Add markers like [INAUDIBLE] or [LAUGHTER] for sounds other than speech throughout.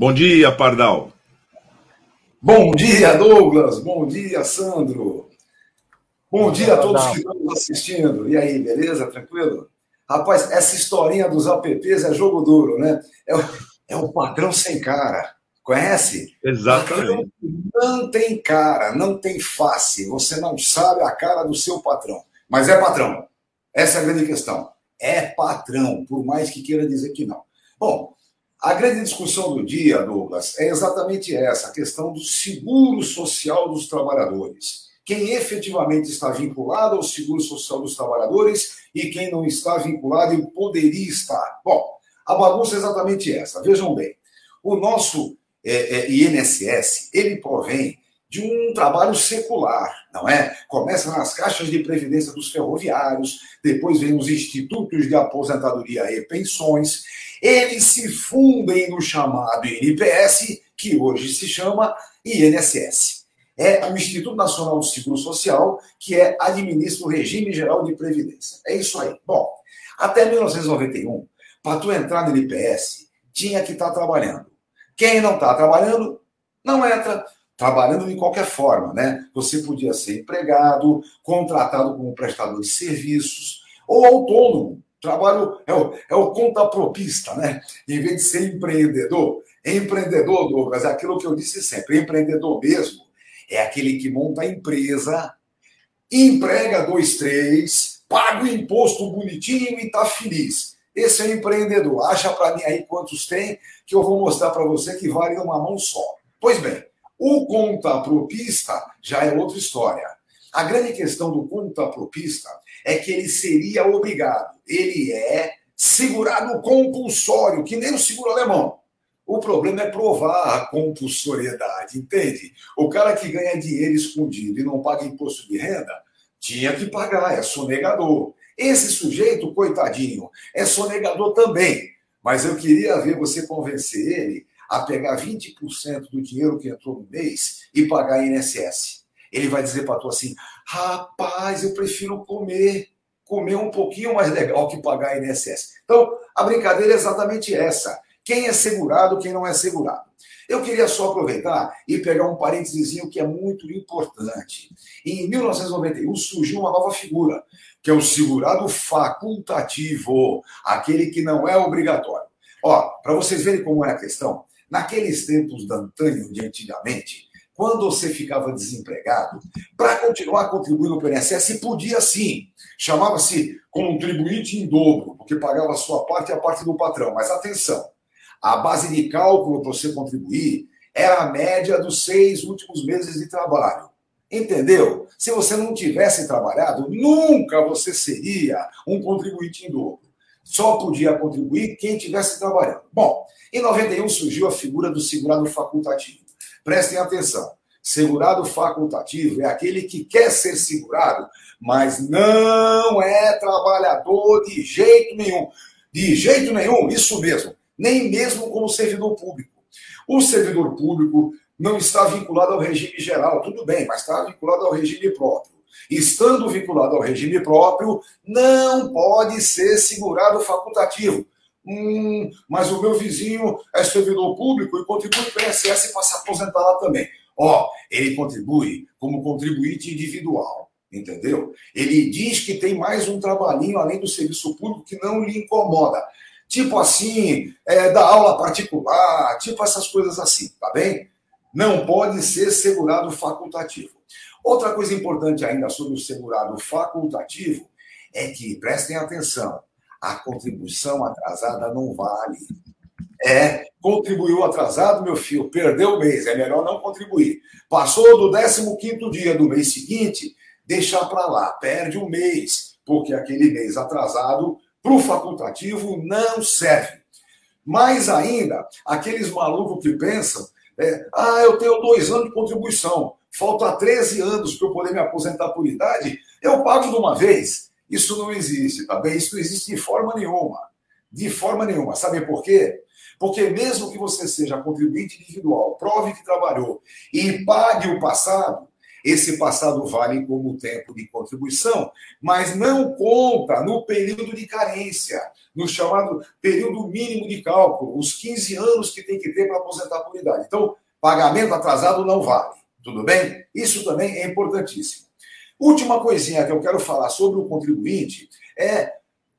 Bom dia, Pardal. Bom dia, Douglas. Bom dia, Sandro. Bom dia a todos que estão nos assistindo. E aí, beleza? Tranquilo? Rapaz, essa historinha dos apps é jogo duro, né? É o, é o patrão sem cara. Conhece? Exatamente. Não tem cara, não tem face. Você não sabe a cara do seu patrão. Mas é patrão. Essa é a grande questão. É patrão, por mais que queira dizer que não. Bom, a grande discussão do dia, Douglas, é exatamente essa, a questão do seguro social dos trabalhadores. Quem efetivamente está vinculado ao seguro social dos trabalhadores e quem não está vinculado e poderia estar. Bom, a bagunça é exatamente essa. Vejam bem, o nosso é, é, INSS, ele provém de um trabalho secular, não é? Começa nas caixas de previdência dos ferroviários, depois vem os institutos de aposentadoria e pensões, eles se fundem no chamado INPS, que hoje se chama INSS. É o Instituto Nacional do Seguro Social, que é administra o regime geral de previdência. É isso aí. Bom, até 1991, para tu entrar no INPS, tinha que estar tá trabalhando. Quem não está trabalhando, não entra trabalhando de qualquer forma, né? Você podia ser empregado, contratado como prestador de serviços ou autônomo. Trabalho é o, é o contapropista, né? Em vez de ser empreendedor. Empreendedor, Douglas, é aquilo que eu disse sempre: empreendedor mesmo é aquele que monta a empresa, emprega dois, três, paga o imposto bonitinho e está feliz. Esse é empreendedor. Acha para mim aí quantos tem, que eu vou mostrar para você que vale uma mão só. Pois bem, o contapropista já é outra história. A grande questão do contapropista é que ele seria obrigado, ele é segurado compulsório, que nem o seguro alemão. O problema é provar a compulsoriedade, entende? O cara que ganha dinheiro escondido e não paga imposto de renda, tinha que pagar, é sonegador. Esse sujeito, coitadinho, é sonegador também. Mas eu queria ver você convencer ele a pegar 20% do dinheiro que entrou no mês e pagar INSS. Ele vai dizer para tu assim: rapaz, eu prefiro comer, comer um pouquinho mais legal que pagar INSS. Então, a brincadeira é exatamente essa. Quem é segurado, quem não é segurado. Eu queria só aproveitar e pegar um parênteses que é muito importante. Em 1991 surgiu uma nova figura, que é o segurado facultativo, aquele que não é obrigatório. Ó, para vocês verem como é a questão, Naqueles tempos da antanho, de antigamente, quando você ficava desempregado, para continuar contribuindo para o INSS, podia sim. Chamava-se contribuinte em dobro, porque pagava a sua parte e a parte do patrão. Mas atenção, a base de cálculo para você contribuir era a média dos seis últimos meses de trabalho. Entendeu? Se você não tivesse trabalhado, nunca você seria um contribuinte em dobro. Só podia contribuir quem tivesse trabalhando. Bom, em 91 surgiu a figura do segurado facultativo. Prestem atenção. Segurado facultativo é aquele que quer ser segurado, mas não é trabalhador de jeito nenhum. De jeito nenhum, isso mesmo. Nem mesmo como servidor público. O servidor público não está vinculado ao regime geral, tudo bem, mas está vinculado ao regime próprio. Estando vinculado ao regime próprio, não pode ser segurado facultativo. Hum, mas o meu vizinho é servidor público e contribui para o INSS para se aposentar lá também. Ó, ele contribui como contribuinte individual, entendeu? Ele diz que tem mais um trabalhinho além do serviço público que não lhe incomoda. Tipo assim, é, da aula particular, tipo essas coisas assim, tá bem? Não pode ser segurado facultativo. Outra coisa importante ainda sobre o segurado facultativo é que, prestem atenção, a contribuição atrasada não vale. É, contribuiu atrasado, meu filho, perdeu o mês, é melhor não contribuir. Passou do 15 dia do mês seguinte, deixar para lá, perde um mês, porque aquele mês atrasado para o facultativo não serve. Mais ainda, aqueles malucos que pensam, é, ah, eu tenho dois anos de contribuição, falta 13 anos para eu poder me aposentar por idade, eu pago de uma vez. Isso não existe, tá bem? Isso não existe de forma nenhuma. De forma nenhuma. Sabe por quê? Porque mesmo que você seja contribuinte individual, prove que trabalhou e pague o passado, Esse passado vale como tempo de contribuição, mas não conta no período de carência, no chamado período mínimo de cálculo, os 15 anos que tem que ter para aposentar por idade. Então, pagamento atrasado não vale. Tudo bem? Isso também é importantíssimo. Última coisinha que eu quero falar sobre o contribuinte é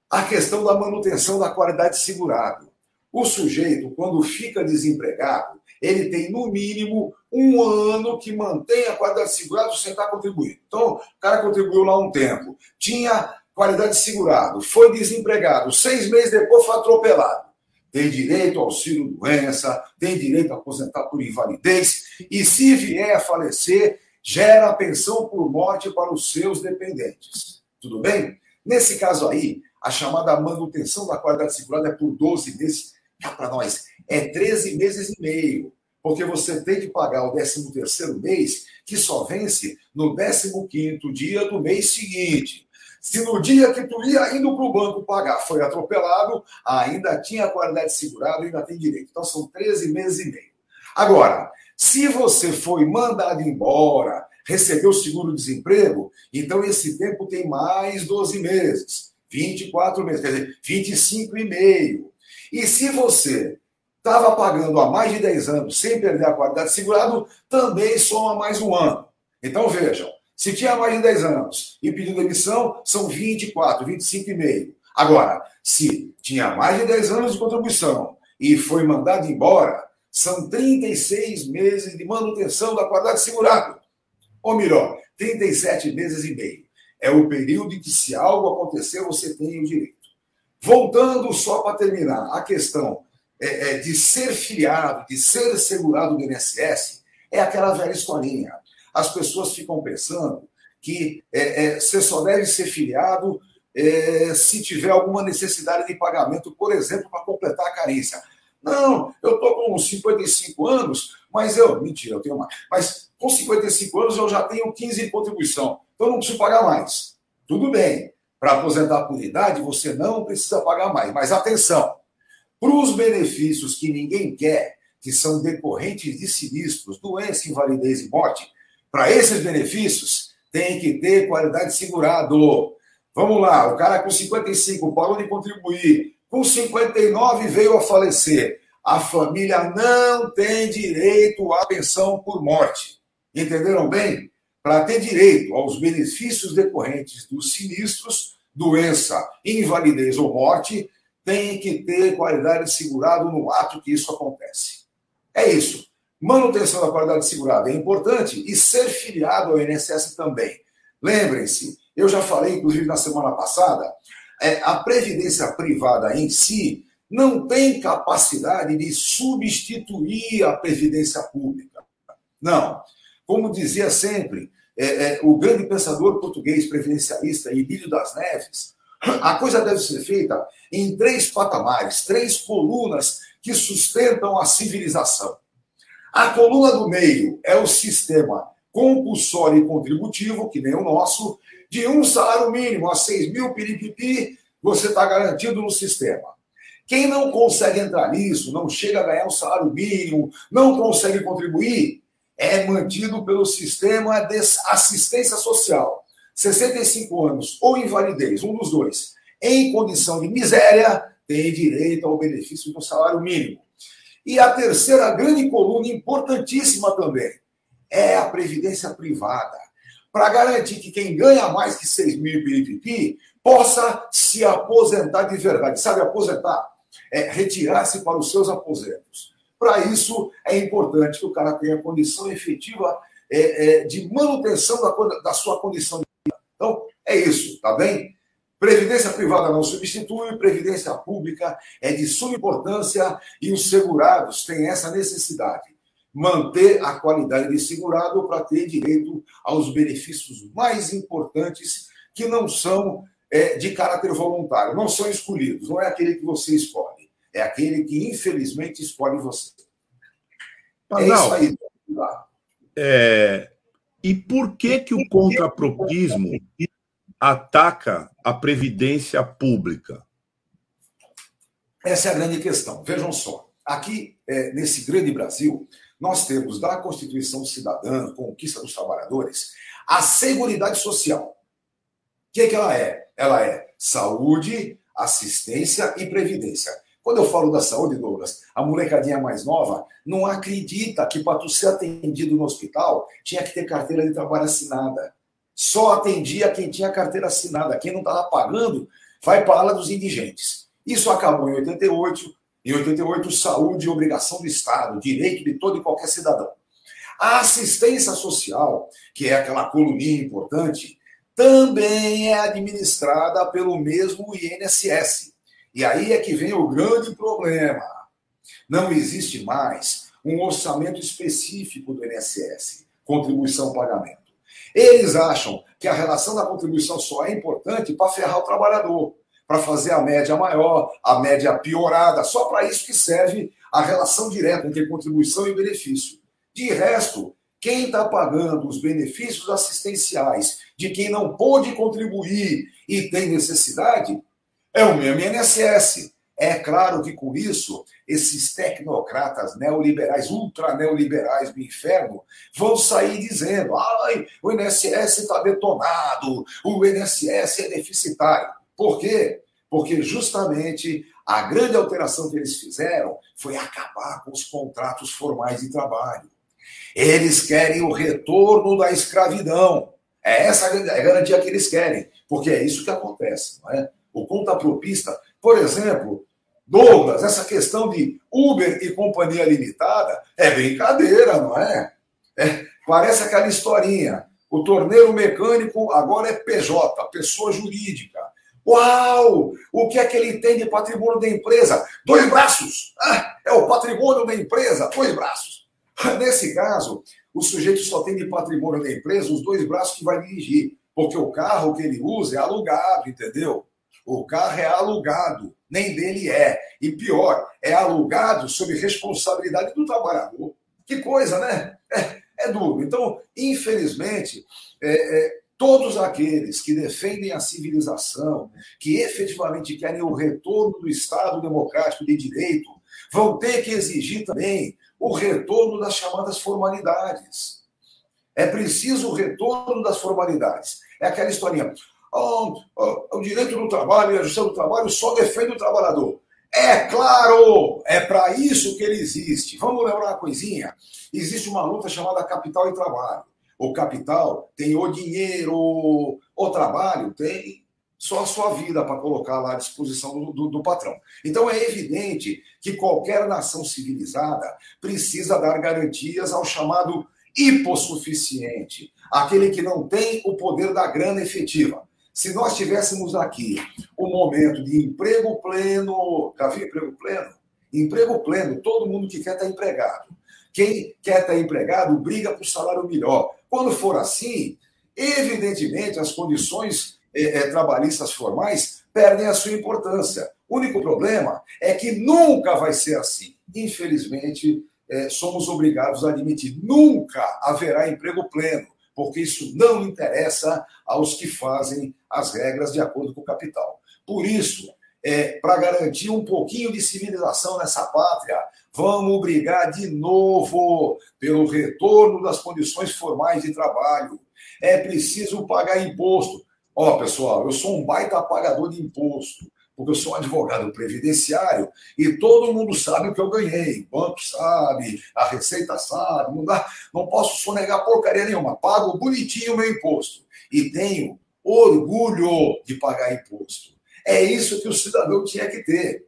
a questão da manutenção da qualidade segurado. O sujeito, quando fica desempregado, ele tem no mínimo um ano que mantém a qualidade segurada sem estar contribuindo. Então, o cara contribuiu lá um tempo, tinha qualidade segurado, foi desempregado, seis meses depois foi atropelado. Tem direito ao auxílio doença, tem direito a aposentar por invalidez, e se vier a falecer, gera pensão por morte para os seus dependentes. Tudo bem? Nesse caso aí, a chamada manutenção da qualidade segurada é por 12 meses. Cá para nós, é 13 meses e meio. Porque você tem que pagar o 13 terceiro mês, que só vence no 15 dia do mês seguinte. Se no dia que tu ia indo para o banco pagar foi atropelado, ainda tinha qualidade segurada e ainda tem direito. Então são 13 meses e meio. Agora, se você foi mandado embora, recebeu seguro-desemprego, então esse tempo tem mais 12 meses, 24 meses, quer dizer, 25 e meio. E se você estava pagando há mais de 10 anos sem perder a qualidade segurado, também soma mais um ano. Então vejam, se tinha mais de 10 anos e pediu demissão, são 24, 25 e meio. Agora, se tinha mais de 10 anos de contribuição e foi mandado embora, são 36 meses de manutenção da qualidade segurado. Ou melhor, 37 meses e meio. É o período em que, se algo acontecer, você tem o direito. Voltando só para terminar, a questão é, é, de ser filiado, de ser segurado do INSS, é aquela velha historinha. As pessoas ficam pensando que é, é você só deve ser filiado é, se tiver alguma necessidade de pagamento, por exemplo, para completar a carência. Não, eu estou com 55 anos, mas eu. Mentira, eu tenho mais. Mas com 55 anos eu já tenho 15 de contribuição. Então eu não preciso pagar mais. Tudo bem. Para aposentar por idade, você não precisa pagar mais. Mas atenção: para os benefícios que ninguém quer, que são decorrentes de sinistros, doença, invalidez e morte, para esses benefícios tem que ter qualidade segurado. Vamos lá, o cara com 55 parou de contribuir, com 59 veio a falecer. A família não tem direito à pensão por morte. Entenderam bem? Para ter direito aos benefícios decorrentes dos sinistros, doença, invalidez ou morte, tem que ter qualidade segurado no ato que isso acontece. É isso. Manutenção da qualidade segurada é importante e ser filiado ao INSS também. Lembrem-se, eu já falei, inclusive na semana passada, é, a previdência privada em si não tem capacidade de substituir a previdência pública. Não. Como dizia sempre é, é, o grande pensador português previdencialista Emílio das Neves, a coisa deve ser feita em três patamares, três colunas que sustentam a civilização. A coluna do meio é o sistema compulsório e contributivo, que nem o nosso, de um salário mínimo a 6 mil piripipi, você está garantido no sistema. Quem não consegue entrar nisso, não chega a ganhar um salário mínimo, não consegue contribuir, é mantido pelo sistema de assistência social. 65 anos ou invalidez, um dos dois, em condição de miséria, tem direito ao benefício do salário mínimo. E a terceira grande coluna, importantíssima também, é a previdência privada para garantir que quem ganha mais que 6 mil PIPP possa se aposentar de verdade. Sabe, aposentar? É retirar-se para os seus aposentos. Para isso, é importante que o cara tenha condição efetiva é, é, de manutenção da, da sua condição de vida. Então, é isso, tá bem? Previdência privada não substitui, previdência pública é de suma importância e os segurados têm essa necessidade manter a qualidade de segurado para ter direito aos benefícios mais importantes que não são é, de caráter voluntário, não são escolhidos, não é aquele que você escolhe, é aquele que infelizmente escolhe você. é isso aí. É, e por que que o contrapropismo ataca a previdência pública? Essa é a grande questão. Vejam só, aqui é, nesse grande Brasil, nós temos da Constituição Cidadã, Conquista dos Trabalhadores, a Seguridade Social. O que, é que ela é? Ela é saúde, assistência e previdência. Quando eu falo da saúde, Douglas, a molecadinha mais nova não acredita que para tu ser atendido no hospital tinha que ter carteira de trabalho assinada. Só atendia quem tinha carteira assinada. Quem não estava pagando vai para a ala dos indigentes. Isso acabou em 88. Em 88, saúde e obrigação do Estado, direito de todo e qualquer cidadão. A assistência social, que é aquela coluninha importante, também é administrada pelo mesmo INSS. E aí é que vem o grande problema. Não existe mais um orçamento específico do INSS, contribuição pagamento. Eles acham que a relação da contribuição só é importante para ferrar o trabalhador, para fazer a média maior, a média piorada, só para isso que serve a relação direta entre contribuição e benefício. De resto, quem está pagando os benefícios assistenciais de quem não pôde contribuir e tem necessidade é o mesmo INSS. É claro que com isso, esses tecnocratas neoliberais, ultra neoliberais do inferno, vão sair dizendo: ai, o INSS está detonado, o INSS é deficitário. Por quê? Porque justamente a grande alteração que eles fizeram foi acabar com os contratos formais de trabalho. Eles querem o retorno da escravidão. É essa a garantia que eles querem, porque é isso que acontece, não é? O contapropista, por exemplo, Douglas, essa questão de Uber e companhia limitada é brincadeira, não é? é parece aquela historinha. O torneiro mecânico agora é PJ, pessoa jurídica. Uau! O que é que ele tem de patrimônio da empresa? Dois braços! Ah, é o patrimônio da empresa, dois braços. Nesse caso, o sujeito só tem de patrimônio da empresa os dois braços que vai dirigir, porque o carro que ele usa é alugado, entendeu? O carro é alugado, nem dele é. E pior, é alugado sob responsabilidade do trabalhador. Que coisa, né? É, é duro. Então, infelizmente, é, é, todos aqueles que defendem a civilização, que efetivamente querem o retorno do Estado democrático de direito, vão ter que exigir também o retorno das chamadas formalidades. É preciso o retorno das formalidades. É aquela historinha. Oh, oh, o direito do trabalho e a justiça do trabalho só defende o trabalhador. É claro, é para isso que ele existe. Vamos lembrar uma coisinha? Existe uma luta chamada capital e trabalho. O capital tem o dinheiro, o trabalho tem só a sua vida para colocar lá à disposição do, do, do, patrão. Então é evidente que qualquer nação civilizada precisa dar garantias ao chamado hipossuficiente, aquele que não tem o poder da grana efetiva. Se nós tivéssemos aqui um momento de emprego pleno, já emprego pleno? Emprego pleno, todo mundo que quer estar empregado. Quem quer estar empregado briga por salário melhor. Quando for assim, evidentemente as condições é, trabalhistas formais perdem a sua importância. O único problema é que nunca vai ser assim. Infelizmente, é, somos obrigados a admitir: nunca haverá emprego pleno porque isso não interessa aos que fazem as regras de acordo com o capital. Por isso, é, para garantir um pouquinho de civilização nessa pátria, vamos brigar de novo pelo retorno das condições formais de trabalho. É preciso pagar imposto. Ó, pessoal, eu sou um baita pagador de imposto porque eu sou um advogado previdenciário e todo mundo sabe o que eu ganhei. O banco sabe, a Receita sabe, não, dá, não posso sonegar porcaria nenhuma. Pago bonitinho o meu imposto e tenho orgulho de pagar imposto. É isso que o cidadão tinha que ter.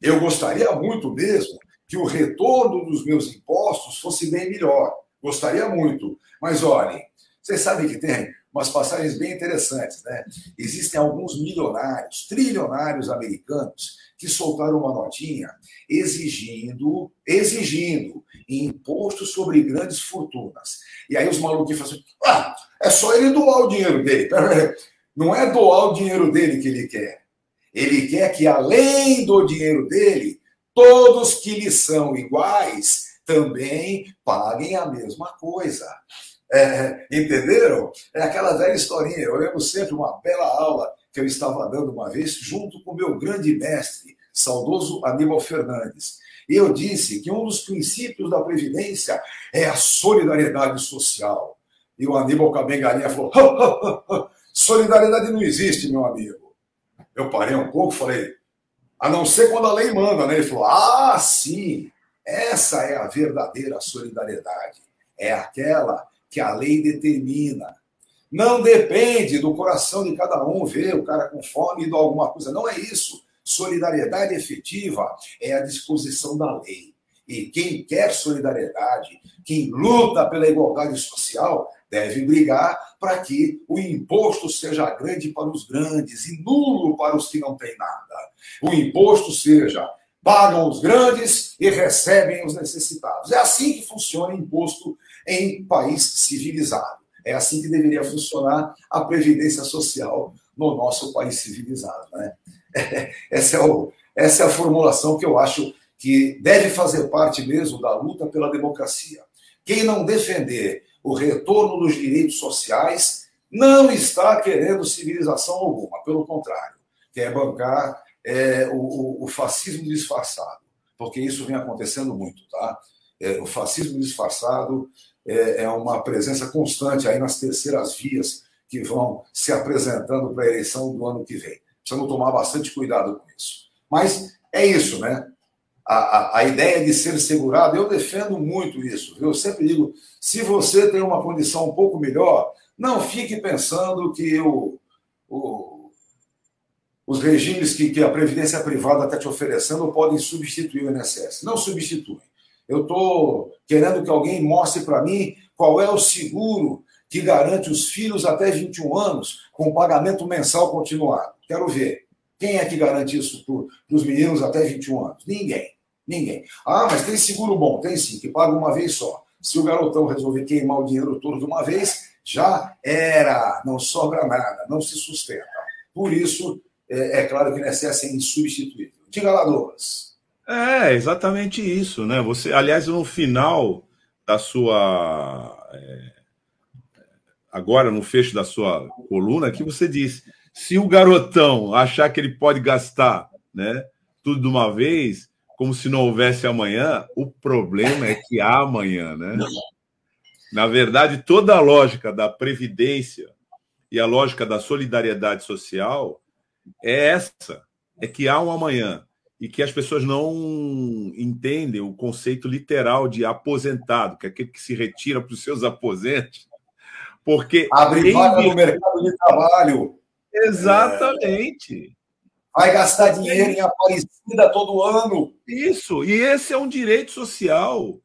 Eu gostaria muito mesmo que o retorno dos meus impostos fosse bem melhor. Gostaria muito. Mas olhem, vocês sabem que tem umas passagens bem interessantes. Né? Existem alguns milionários, trilionários americanos que soltaram uma notinha exigindo, exigindo imposto sobre grandes fortunas. E aí os maluquinhos falam assim, ah, é só ele doar o dinheiro dele. Não é doar o dinheiro dele que ele quer. Ele quer que, além do dinheiro dele, todos que lhe são iguais também paguem a mesma coisa. É, entenderam? É aquela velha historinha. Eu lembro sempre uma bela aula que eu estava dando uma vez, junto com o meu grande mestre, saudoso Aníbal Fernandes. E eu disse que um dos princípios da Previdência é a solidariedade social. E o Aníbal Cabengarinha falou: solidariedade não existe, meu amigo. Eu parei um pouco e falei: a não ser quando a lei manda, né? Ele falou: ah, sim, essa é a verdadeira solidariedade. É aquela que a lei determina. Não depende do coração de cada um ver o cara com fome e de alguma coisa. Não é isso. Solidariedade efetiva é a disposição da lei. E quem quer solidariedade, quem luta pela igualdade social, deve brigar para que o imposto seja grande para os grandes e nulo para os que não têm nada. O imposto seja pagam os grandes e recebem os necessitados. É assim que funciona imposto em país civilizado. É assim que deveria funcionar a previdência social no nosso país civilizado. Né? [LAUGHS] Essa, é o, essa é a formulação que eu acho que deve fazer parte mesmo da luta pela democracia. Quem não defender o retorno dos direitos sociais não está querendo civilização alguma, pelo contrário, quer bancar é, o, o, fascismo disfarçado, porque isso vem acontecendo muito, tá? É, o fascismo disfarçado é, é uma presença constante aí nas terceiras vias que vão se apresentando para a eleição do ano que vem. Precisamos tomar bastante cuidado com isso. Mas é isso, né? A, a, a, ideia de ser segurado, eu defendo muito isso. Eu sempre digo: se você tem uma condição um pouco melhor, não fique pensando que o, o, os regimes que, que a Previdência Privada está te oferecendo podem substituir o INSS. Não substituem. Eu estou querendo que alguém mostre para mim qual é o seguro que garante os filhos até 21 anos com pagamento mensal continuado. Quero ver. Quem é que garante isso para os meninos até 21 anos? Ninguém. Ninguém. Ah, mas tem seguro bom? Tem sim, que paga uma vez só. Se o garotão resolver queimar o dinheiro todo de uma vez, já era. Não sobra nada, não se sustenta. Por isso, é, é claro que o INSS é insubstituível. Diga lá, Douglas. É, exatamente isso, né? Você, aliás, no final da sua. É, agora, no fecho da sua coluna, que você disse: se o garotão achar que ele pode gastar né, tudo de uma vez, como se não houvesse amanhã, o problema é que há amanhã, né? Na verdade, toda a lógica da previdência e a lógica da solidariedade social é essa: é que há um amanhã e que as pessoas não entendem o conceito literal de aposentado, que é aquele que se retira para os seus aposentos, porque abre vaga no mercado de trabalho. Exatamente. É... Vai gastar dinheiro em Aparecida todo ano. Isso, e esse é um direito social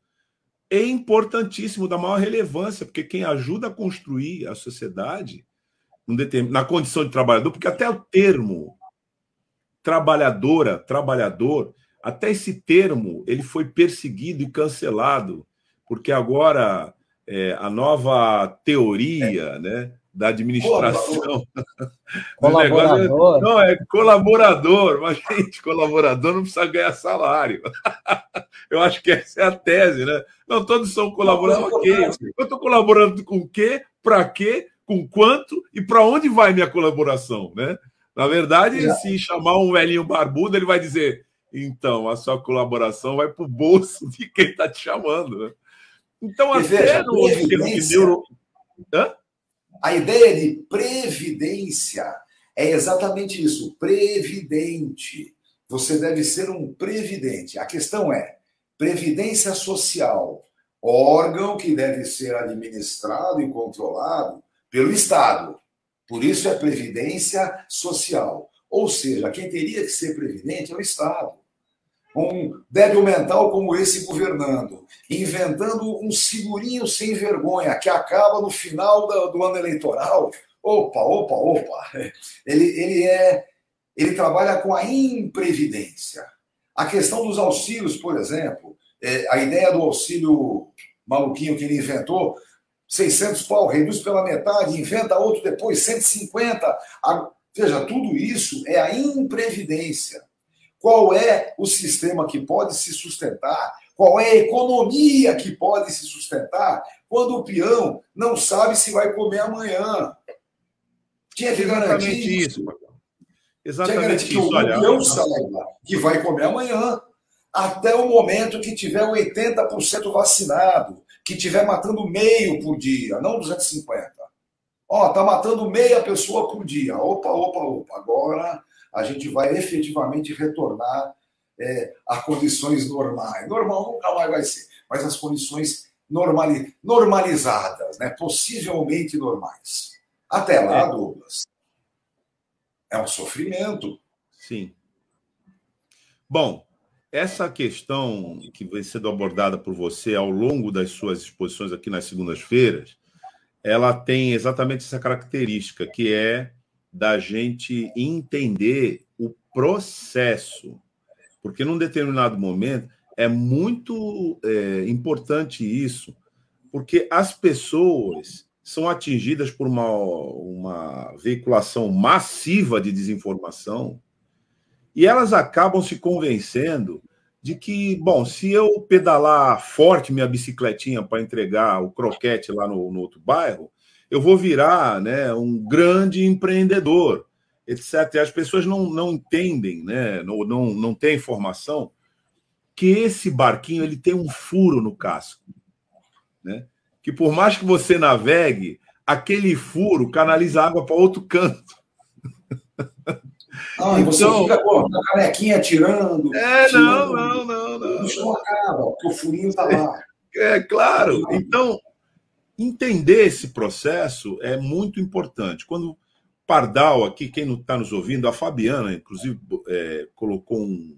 é importantíssimo, da maior relevância, porque quem ajuda a construir a sociedade na condição de trabalhador, porque até o termo trabalhadora, trabalhador, até esse termo ele foi perseguido e cancelado, porque agora é, a nova teoria é. né, da administração. Colaborador. [LAUGHS] não, é colaborador, mas, gente, colaborador não precisa ganhar salário. [LAUGHS] Eu acho que essa é a tese, né? Não, todos são colaboradores. Ok, eu estou colaborando com o quê, para quê, com quanto e para onde vai minha colaboração, né? Na verdade, é. se chamar um velhinho barbudo, ele vai dizer: então, a sua colaboração vai para o bolso de quem está te chamando. Né? Então, até veja, no neuro... Hã? A ideia de previdência é exatamente isso, previdente. Você deve ser um previdente. A questão é previdência social, órgão que deve ser administrado e controlado pelo Estado. Por isso é previdência social. Ou seja, quem teria que ser previdente é o Estado. Um débil mental como esse governando, inventando um segurinho sem vergonha que acaba no final do ano eleitoral. Opa, opa, opa. Ele, ele é ele trabalha com a imprevidência. A questão dos auxílios, por exemplo, é, a ideia do auxílio maluquinho que ele inventou, 600 pau, reduz pela metade, inventa outro depois, 150. Veja, tudo isso é a imprevidência. Qual é o sistema que pode se sustentar? Qual é a economia que pode se sustentar quando o peão não sabe se vai comer amanhã? Tinha que garantir isso. Exatamente que isso, olha. Eu saiba que vai comer amanhã, até o momento que tiver 80% vacinado, que tiver matando meio por dia, não 250. Ó, tá matando meia pessoa por dia. Opa, opa, opa. Agora a gente vai efetivamente retornar é, a condições normais. Normal nunca mais vai ser, mas as condições normali normalizadas, né? possivelmente normais. Até lá, é. Douglas, é um sofrimento. Sim. Bom, essa questão que vem sendo abordada por você ao longo das suas exposições aqui nas segundas-feiras, ela tem exatamente essa característica, que é da gente entender o processo. Porque num determinado momento é muito é, importante isso, porque as pessoas são atingidas por uma, uma veiculação massiva de desinformação e elas acabam se convencendo de que, bom, se eu pedalar forte minha bicicletinha para entregar o croquete lá no, no, outro bairro, eu vou virar né, um grande empreendedor, etc. E as pessoas não, não entendem, né, não, não, não têm informação que esse barquinho ele tem um furo no casco. Né? que por mais que você navegue, aquele furo canaliza água para outro canto. [LAUGHS] Ah, então, você fica com a canequinha tirando. É, tirando, não, não, não, não. Isso não acaba, porque o furinho está lá. É, [LAUGHS] é claro. Então, entender esse processo é muito importante. Quando Pardal, aqui, quem não está nos ouvindo, a Fabiana, inclusive, é, colocou um,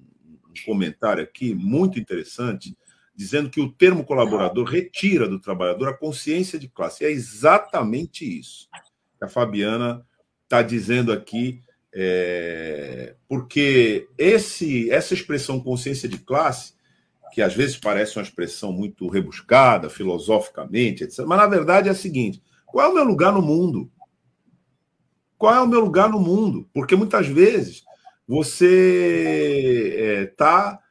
um comentário aqui muito interessante dizendo que o termo colaborador retira do trabalhador a consciência de classe. E é exatamente isso que a Fabiana está dizendo aqui, é, porque esse, essa expressão consciência de classe, que às vezes parece uma expressão muito rebuscada, filosoficamente, etc., mas na verdade é a seguinte: qual é o meu lugar no mundo? Qual é o meu lugar no mundo? Porque muitas vezes você está é,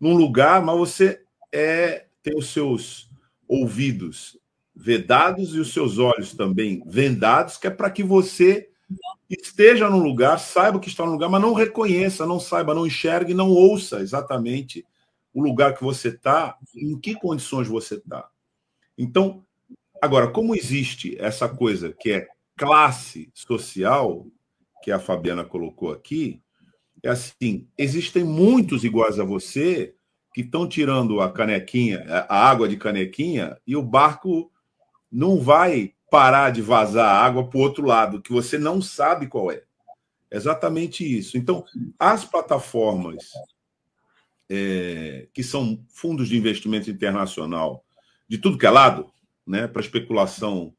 num lugar, mas você é ter os seus ouvidos vedados e os seus olhos também vendados, que é para que você esteja no lugar, saiba que está no lugar, mas não reconheça, não saiba, não enxergue, não ouça exatamente o lugar que você está, em que condições você está. Então, agora, como existe essa coisa que é classe social, que a Fabiana colocou aqui, é assim: existem muitos iguais a você que estão tirando a canequinha, a água de canequinha, e o barco não vai parar de vazar água para o outro lado, que você não sabe qual é. Exatamente isso. Então, as plataformas é, que são fundos de investimento internacional de tudo que é lado, né, para especulação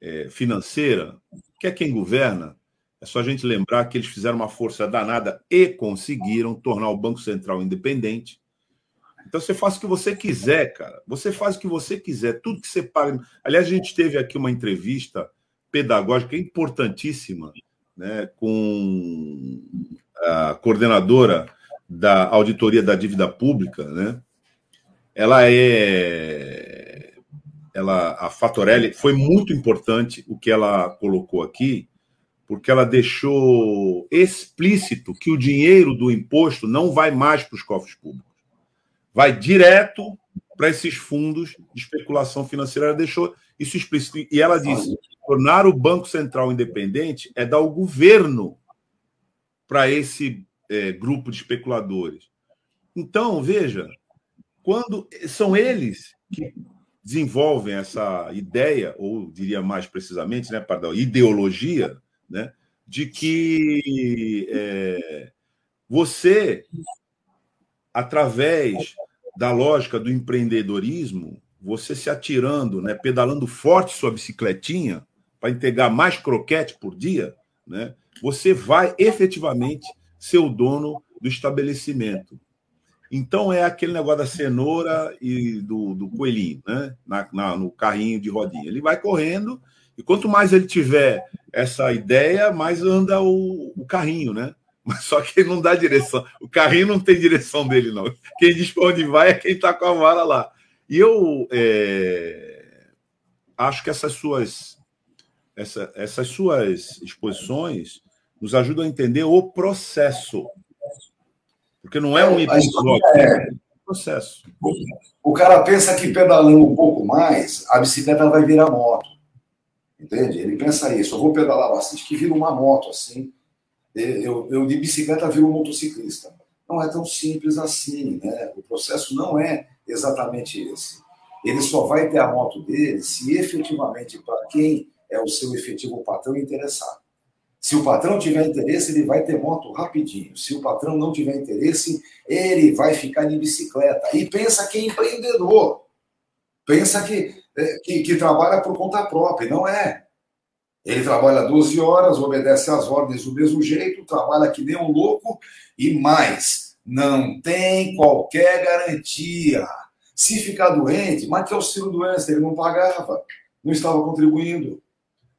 é, financeira, que é quem governa, é só a gente lembrar que eles fizeram uma força danada e conseguiram tornar o Banco Central independente então você faz o que você quiser, cara. Você faz o que você quiser, tudo que você paga. Aliás, a gente teve aqui uma entrevista pedagógica importantíssima, né, com a coordenadora da auditoria da dívida pública, né? Ela é ela a Fatorelli foi muito importante o que ela colocou aqui, porque ela deixou explícito que o dinheiro do imposto não vai mais para os cofres públicos vai direto para esses fundos de especulação financeira. Ela deixou isso explícito. E ela disse: tornar o Banco Central independente é dar o governo para esse é, grupo de especuladores. Então, veja, quando são eles que desenvolvem essa ideia, ou diria mais precisamente, né, perdão, ideologia, né, de que é, você, através da lógica do empreendedorismo, você se atirando, né, pedalando forte sua bicicletinha para entregar mais croquete por dia, né, você vai efetivamente ser o dono do estabelecimento. Então é aquele negócio da cenoura e do, do coelhinho, né? Na, na, no carrinho de rodinha. Ele vai correndo e quanto mais ele tiver essa ideia, mais anda o, o carrinho, né? Mas só que ele não dá direção. O carrinho não tem direção dele, não. Quem diz para onde vai é quem está com a vara lá. E eu é, acho que essas suas, essa, essas suas exposições nos ajudam a entender o processo. Porque não é um episódio, é um processo. O cara pensa que pedalando um pouco mais, a bicicleta vai virar moto. Entende? Ele pensa isso, eu vou pedalar bastante, que vira uma moto assim. Eu, eu de bicicleta viro um motociclista. Não é tão simples assim, né? O processo não é exatamente esse. Ele só vai ter a moto dele se efetivamente para quem é o seu efetivo patrão interessar. Se o patrão tiver interesse, ele vai ter moto rapidinho. Se o patrão não tiver interesse, ele vai ficar de bicicleta. E pensa que é empreendedor. Pensa que, é, que, que trabalha por conta própria. Não é. Ele trabalha 12 horas, obedece às ordens do mesmo jeito, trabalha que nem um louco e mais. Não tem qualquer garantia. Se ficar doente, mas que auxílio doença? Ele não pagava, não estava contribuindo.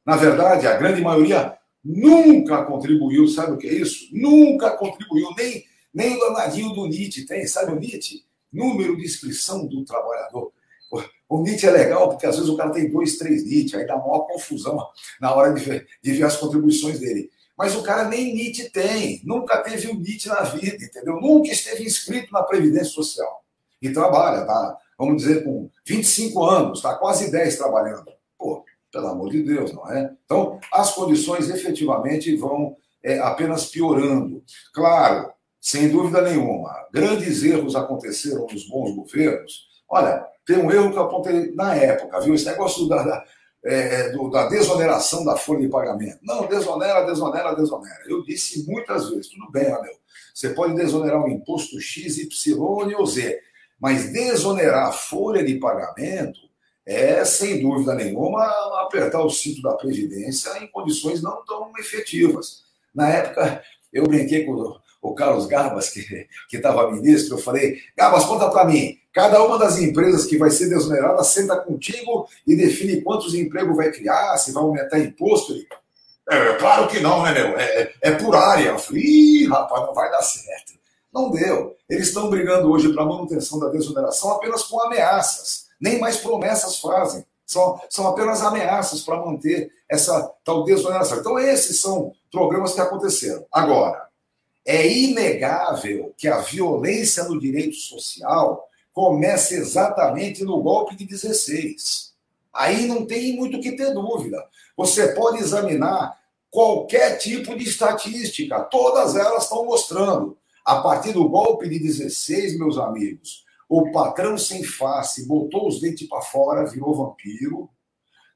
Na verdade, a grande maioria nunca contribuiu, sabe o que é isso? Nunca contribuiu, nem, nem o danadinho do NIT tem, sabe o NIT? Número de inscrição do trabalhador. O NIT é legal porque às vezes o cara tem dois, três NIT, aí dá maior confusão na hora de ver, de ver as contribuições dele. Mas o cara nem NIT tem, nunca teve o NIT na vida, entendeu? Nunca esteve inscrito na Previdência Social. E trabalha, tá? Vamos dizer, com 25 anos, está quase 10 trabalhando. Pô, pelo amor de Deus, não é? Então, as condições efetivamente vão é, apenas piorando. Claro, sem dúvida nenhuma, grandes erros aconteceram nos bons governos. Olha, tem um erro que eu apontei na época, viu? Esse negócio da, da, é, do, da desoneração da folha de pagamento. Não, desonera, desonera, desonera. Eu disse muitas vezes, tudo bem, Anel, você pode desonerar um imposto X, Y ou Z, mas desonerar a folha de pagamento é, sem dúvida nenhuma, apertar o cinto da Previdência em condições não tão efetivas. Na época, eu brinquei com o Carlos Garbas, que estava ministro, eu falei, Garbas, conta para mim, cada uma das empresas que vai ser desonerada senta contigo e define quantos empregos vai criar, se vai aumentar imposto. Ele, é, claro que não, né, meu? É, é por área. Eu falei, Ih, rapaz, não vai dar certo. Não deu. Eles estão brigando hoje para a manutenção da desoneração apenas com ameaças nem mais promessas fazem. São, são apenas ameaças para manter essa tal desoneração. Então, esses são problemas que aconteceram. Agora, é inegável que a violência no direito social começa exatamente no golpe de 16. Aí não tem muito que ter dúvida. Você pode examinar qualquer tipo de estatística, todas elas estão mostrando. A partir do golpe de 16, meus amigos, o patrão sem face botou os dentes para fora, virou vampiro.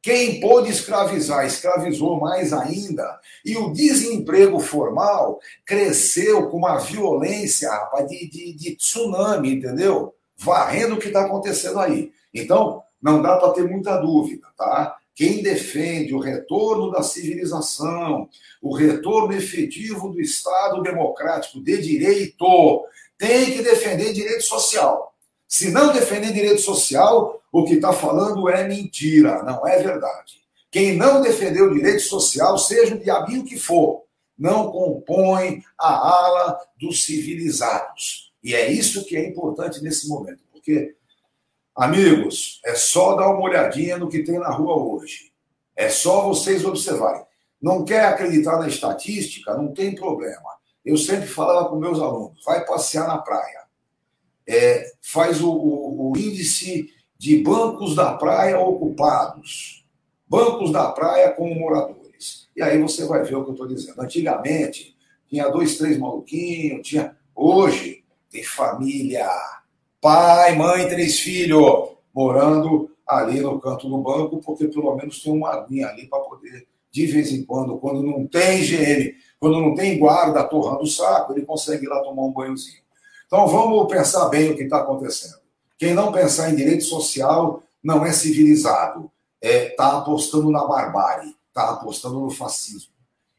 Quem pôde escravizar, escravizou mais ainda. E o desemprego formal cresceu com uma violência rapaz, de, de, de tsunami, entendeu? Varrendo o que está acontecendo aí. Então, não dá para ter muita dúvida, tá? Quem defende o retorno da civilização, o retorno efetivo do Estado democrático de direito, tem que defender direito social. Se não defender direito social, o que está falando é mentira, não é verdade. Quem não defendeu o direito social, seja o diabinho que for, não compõe a ala dos civilizados. E é isso que é importante nesse momento, porque, amigos, é só dar uma olhadinha no que tem na rua hoje. É só vocês observarem. Não quer acreditar na estatística? Não tem problema. Eu sempre falava com meus alunos: vai passear na praia é, faz o, o, o índice de bancos da praia ocupados, bancos da praia com moradores. E aí você vai ver o que eu estou dizendo. Antigamente, tinha dois, três maluquinhos, tinha. Hoje, tem família, pai, mãe, três filhos, morando ali no canto do banco, porque pelo menos tem uma aguinha ali para poder, de vez em quando, quando não tem higiene, quando não tem guarda torrando o saco, ele consegue ir lá tomar um banhozinho. Então vamos pensar bem o que está acontecendo. Quem não pensar em direito social não é civilizado, está é, tá apostando na barbárie, está apostando no fascismo.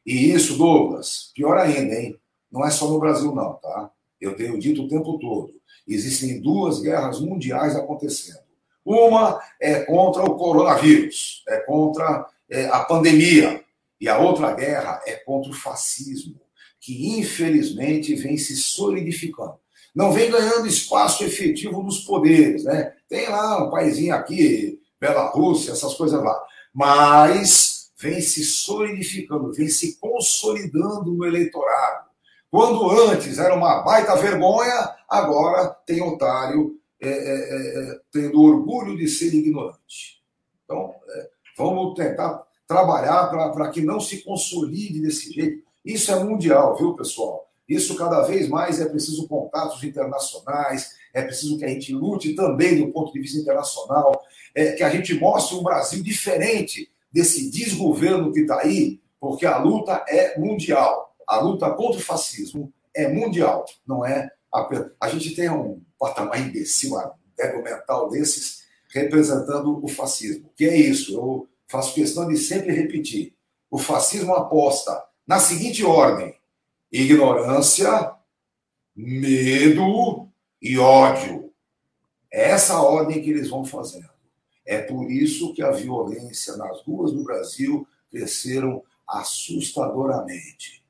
E isso, Douglas, pior ainda, hein? Não é só no Brasil, não, tá? Eu tenho dito o tempo todo. Existem duas guerras mundiais acontecendo. Uma é contra o coronavírus, é contra é, a pandemia. E a outra guerra é contra o fascismo, que infelizmente vem se solidificando não vem ganhando espaço efetivo nos poderes, né? Tem lá um paísinho aqui, Bela Rússia, essas coisas lá. Mas vem se solidificando, vem se consolidando no eleitorado. Quando antes era uma baita vergonha, agora tem otário é, é, é, é tendo orgulho de ser ignorante. Então, é, vamos tentar trabalhar para que não se consolide desse jeito. Isso é mundial, viu, pessoal? Isso cada vez mais é preciso contatos internacionais, é preciso que a gente lute também do ponto de vista internacional, é, que a gente mostre um Brasil diferente desse desgoverno que está aí, porque a luta é mundial. A luta contra o fascismo é mundial, não é? A, a gente tem um patamar imbecil, um ego mental desses, representando o fascismo. Que é isso? Eu faço questão de sempre repetir. O fascismo aposta na seguinte ordem: ignorância, medo e ódio. É essa ordem que eles vão fazendo. É por isso que a violência nas ruas do Brasil cresceram assustadoramente.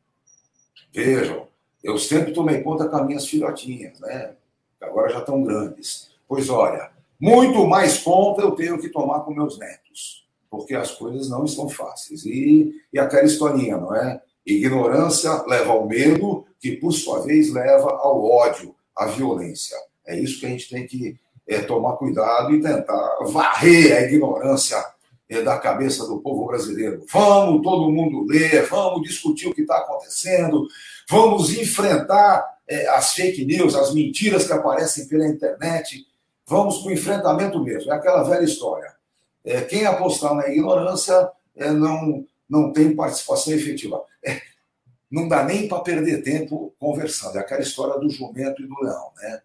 Vejam, eu sempre tomei conta com as minhas filhotinhas, né? Agora já estão grandes. Pois olha, muito mais conta eu tenho que tomar com meus netos, porque as coisas não estão fáceis. E, e aquela historinha, não é? Ignorância leva ao medo, que por sua vez leva ao ódio, à violência. É isso que a gente tem que é, tomar cuidado e tentar varrer a ignorância é, da cabeça do povo brasileiro. Vamos todo mundo ler, vamos discutir o que está acontecendo, vamos enfrentar é, as fake news, as mentiras que aparecem pela internet. Vamos para o enfrentamento mesmo. É aquela velha história. É, quem apostar na ignorância é, não, não tem participação efetiva. Não dá nem para perder tempo conversando. É aquela história do jumento e do leão, né?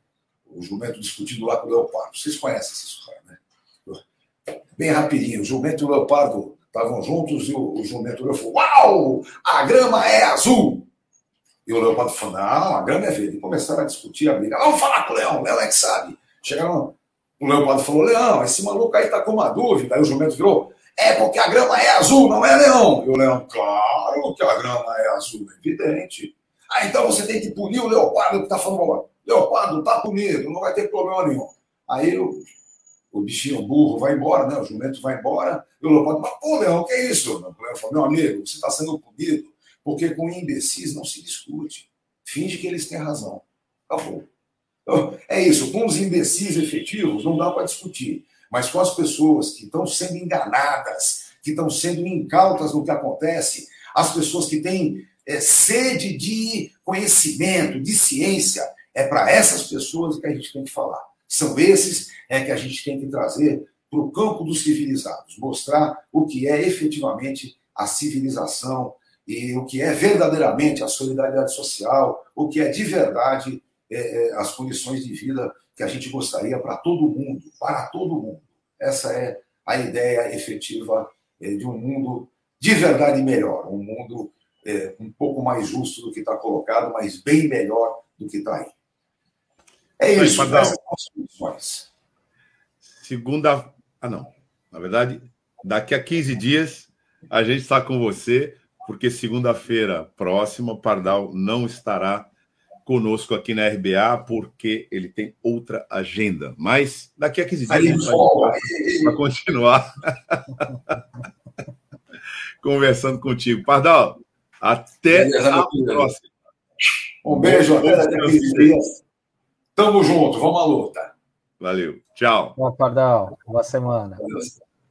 O jumento discutindo lá com o leopardo. Vocês conhecem essa história, né? Bem rapidinho. O jumento e o leopardo estavam juntos e o, o jumento e o falou: Uau! A grama é azul! E o leopardo falou: Não, a grama é verde. E começaram a discutir a briga. Vamos falar com o leão, o leão é que sabe. Chegaram. O leopardo falou: Leão, esse maluco aí tá com uma dúvida. Aí o jumento virou: é porque a grama é azul, não é leão. E o leão, claro que a grama é azul, é evidente. Ah, então você tem que punir o leopardo que está falando agora. Leopardo está punido, não vai ter problema nenhum. Aí o, o bichinho burro vai embora, né? O jumento vai embora, e o leopardo fala, pô, leão, que é isso? O leão fala, meu amigo, você está sendo punido, porque com imbecis não se discute. Finge que eles têm razão. Acabou. Então, é isso, com os imbecis efetivos não dá para discutir mas com as pessoas que estão sendo enganadas, que estão sendo incautas no que acontece, as pessoas que têm é, sede de conhecimento, de ciência, é para essas pessoas que a gente tem que falar. São esses é que a gente tem que trazer para o campo dos civilizados, mostrar o que é efetivamente a civilização e o que é verdadeiramente a solidariedade social, o que é de verdade é, é as condições de vida que a gente gostaria para todo mundo, para todo mundo. Essa é a ideia efetiva eh, de um mundo de verdade melhor, um mundo é, um pouco mais justo do que está colocado, mas bem melhor do que está aí. É isso, Oi, essas. Segunda. Ah, não. Na verdade, daqui a 15 dias a gente está com você, porque segunda-feira próxima, Pardal não estará conosco aqui na RBA, porque ele tem outra agenda. Mas daqui a 15 dias a gente vai continuar [LAUGHS] conversando contigo. Pardal, até a próxima. Um beijo, até daqui a 15 dias. Tamo junto, vamos à luta. Valeu. Tchau. Boa, Pardal. Boa semana. Valeu.